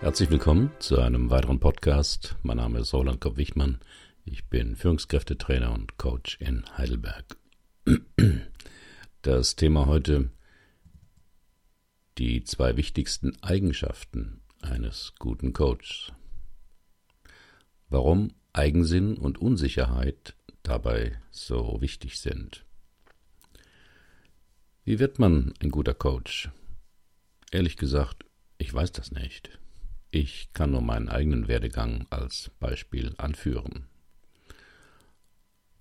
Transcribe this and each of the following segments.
Herzlich willkommen zu einem weiteren Podcast. Mein Name ist Roland Kopp-Wichmann. Ich bin Führungskräftetrainer und Coach in Heidelberg. Das Thema heute die zwei wichtigsten Eigenschaften eines guten Coaches. Warum Eigensinn und Unsicherheit dabei so wichtig sind. Wie wird man ein guter Coach? Ehrlich gesagt, ich weiß das nicht. Ich kann nur meinen eigenen Werdegang als Beispiel anführen.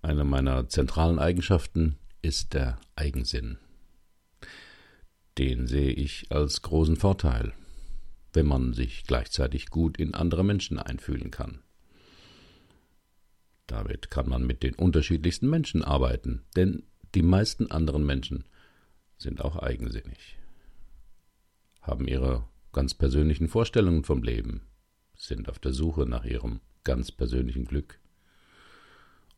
Eine meiner zentralen Eigenschaften ist der Eigensinn. Den sehe ich als großen Vorteil, wenn man sich gleichzeitig gut in andere Menschen einfühlen kann. Damit kann man mit den unterschiedlichsten Menschen arbeiten, denn die meisten anderen Menschen sind auch eigensinnig, haben ihre ganz persönlichen Vorstellungen vom Leben, sind auf der Suche nach ihrem ganz persönlichen Glück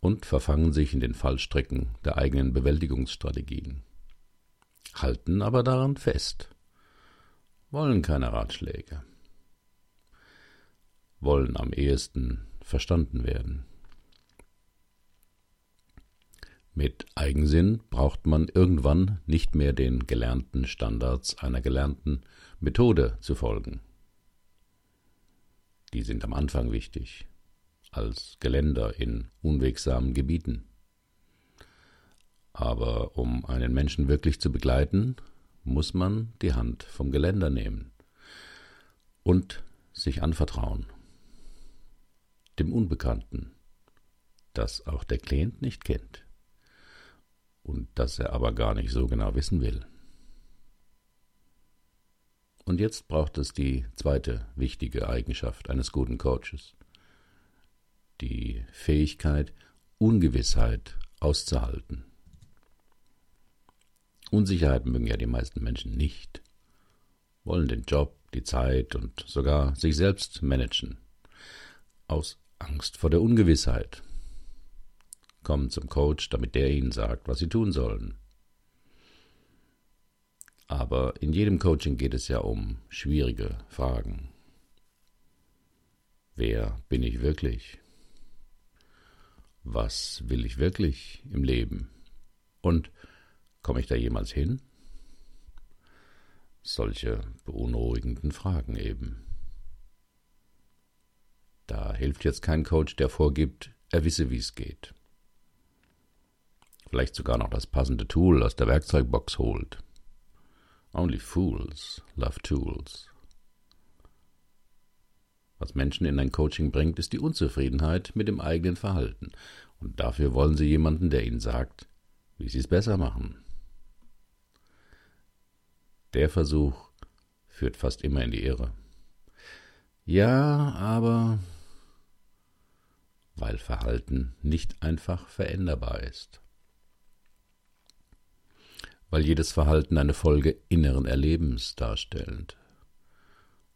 und verfangen sich in den Fallstricken der eigenen Bewältigungsstrategien, halten aber daran fest, wollen keine Ratschläge, wollen am ehesten verstanden werden. Mit Eigensinn braucht man irgendwann nicht mehr den gelernten Standards einer gelernten Methode zu folgen. Die sind am Anfang wichtig, als Geländer in unwegsamen Gebieten. Aber um einen Menschen wirklich zu begleiten, muss man die Hand vom Geländer nehmen und sich anvertrauen. Dem Unbekannten, das auch der Klient nicht kennt und das er aber gar nicht so genau wissen will. Und jetzt braucht es die zweite wichtige Eigenschaft eines guten Coaches. Die Fähigkeit, Ungewissheit auszuhalten. Unsicherheit mögen ja die meisten Menschen nicht, wollen den Job, die Zeit und sogar sich selbst managen. Aus Angst vor der Ungewissheit kommen zum Coach, damit der ihnen sagt, was sie tun sollen. Aber in jedem Coaching geht es ja um schwierige Fragen. Wer bin ich wirklich? Was will ich wirklich im Leben? Und komme ich da jemals hin? Solche beunruhigenden Fragen eben. Da hilft jetzt kein Coach, der vorgibt, er wisse, wie es geht vielleicht sogar noch das passende Tool aus der Werkzeugbox holt. Only fools love tools. Was Menschen in ein Coaching bringt, ist die Unzufriedenheit mit dem eigenen Verhalten. Und dafür wollen sie jemanden, der ihnen sagt, wie sie es besser machen. Der Versuch führt fast immer in die Irre. Ja, aber weil Verhalten nicht einfach veränderbar ist weil jedes Verhalten eine Folge inneren Erlebens darstellt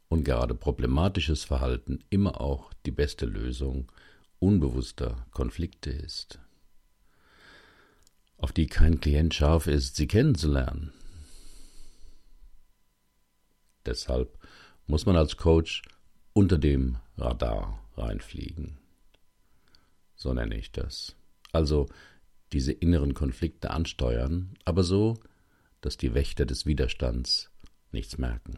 und gerade problematisches Verhalten immer auch die beste Lösung unbewusster Konflikte ist, auf die kein Klient scharf ist, sie kennenzulernen. Deshalb muss man als Coach unter dem Radar reinfliegen. So nenne ich das. Also diese inneren Konflikte ansteuern, aber so, dass die Wächter des Widerstands nichts merken.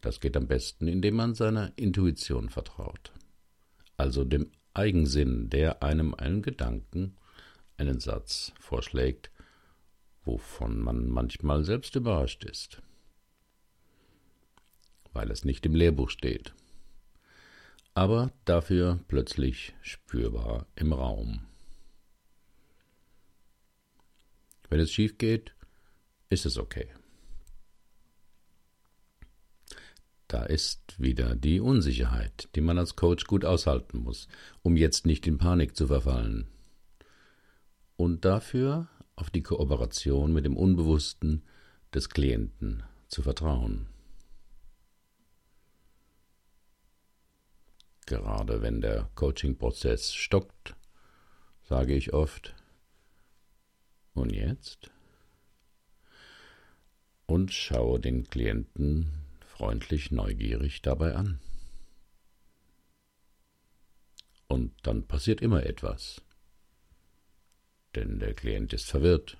Das geht am besten, indem man seiner Intuition vertraut, also dem Eigensinn, der einem einen Gedanken, einen Satz vorschlägt, wovon man manchmal selbst überrascht ist, weil es nicht im Lehrbuch steht aber dafür plötzlich spürbar im Raum. Wenn es schief geht, ist es okay. Da ist wieder die Unsicherheit, die man als Coach gut aushalten muss, um jetzt nicht in Panik zu verfallen. Und dafür auf die Kooperation mit dem Unbewussten des Klienten zu vertrauen. Gerade wenn der Coaching-Prozess stockt, sage ich oft, und jetzt? Und schaue den Klienten freundlich neugierig dabei an. Und dann passiert immer etwas. Denn der Klient ist verwirrt,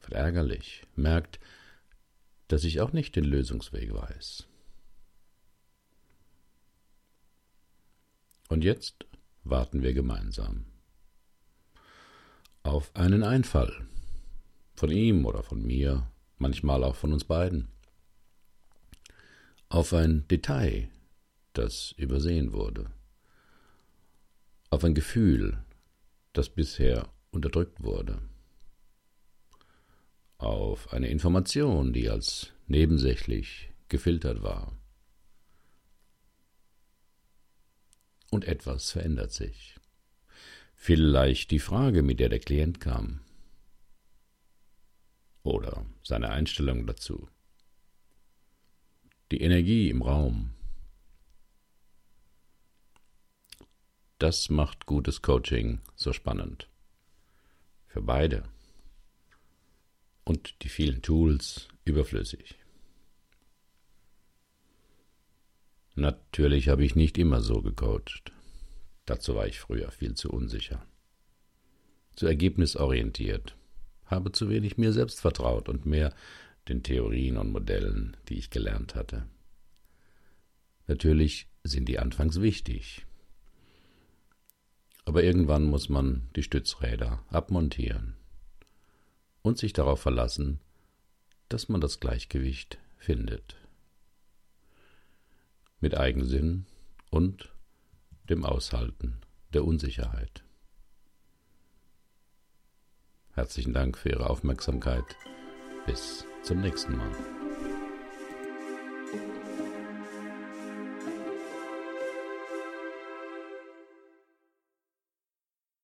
verärgerlich, merkt, dass ich auch nicht den Lösungsweg weiß. Und jetzt warten wir gemeinsam auf einen Einfall, von ihm oder von mir, manchmal auch von uns beiden, auf ein Detail, das übersehen wurde, auf ein Gefühl, das bisher unterdrückt wurde, auf eine Information, die als nebensächlich gefiltert war. Und etwas verändert sich. Vielleicht die Frage, mit der der Klient kam. Oder seine Einstellung dazu. Die Energie im Raum. Das macht gutes Coaching so spannend. Für beide. Und die vielen Tools überflüssig. Natürlich habe ich nicht immer so gecoacht. Dazu war ich früher viel zu unsicher. Zu ergebnisorientiert, habe zu wenig mir selbst vertraut und mehr den Theorien und Modellen, die ich gelernt hatte. Natürlich sind die anfangs wichtig, aber irgendwann muss man die Stützräder abmontieren und sich darauf verlassen, dass man das Gleichgewicht findet. Mit Eigensinn und dem Aushalten der Unsicherheit. Herzlichen Dank für Ihre Aufmerksamkeit. Bis zum nächsten Mal.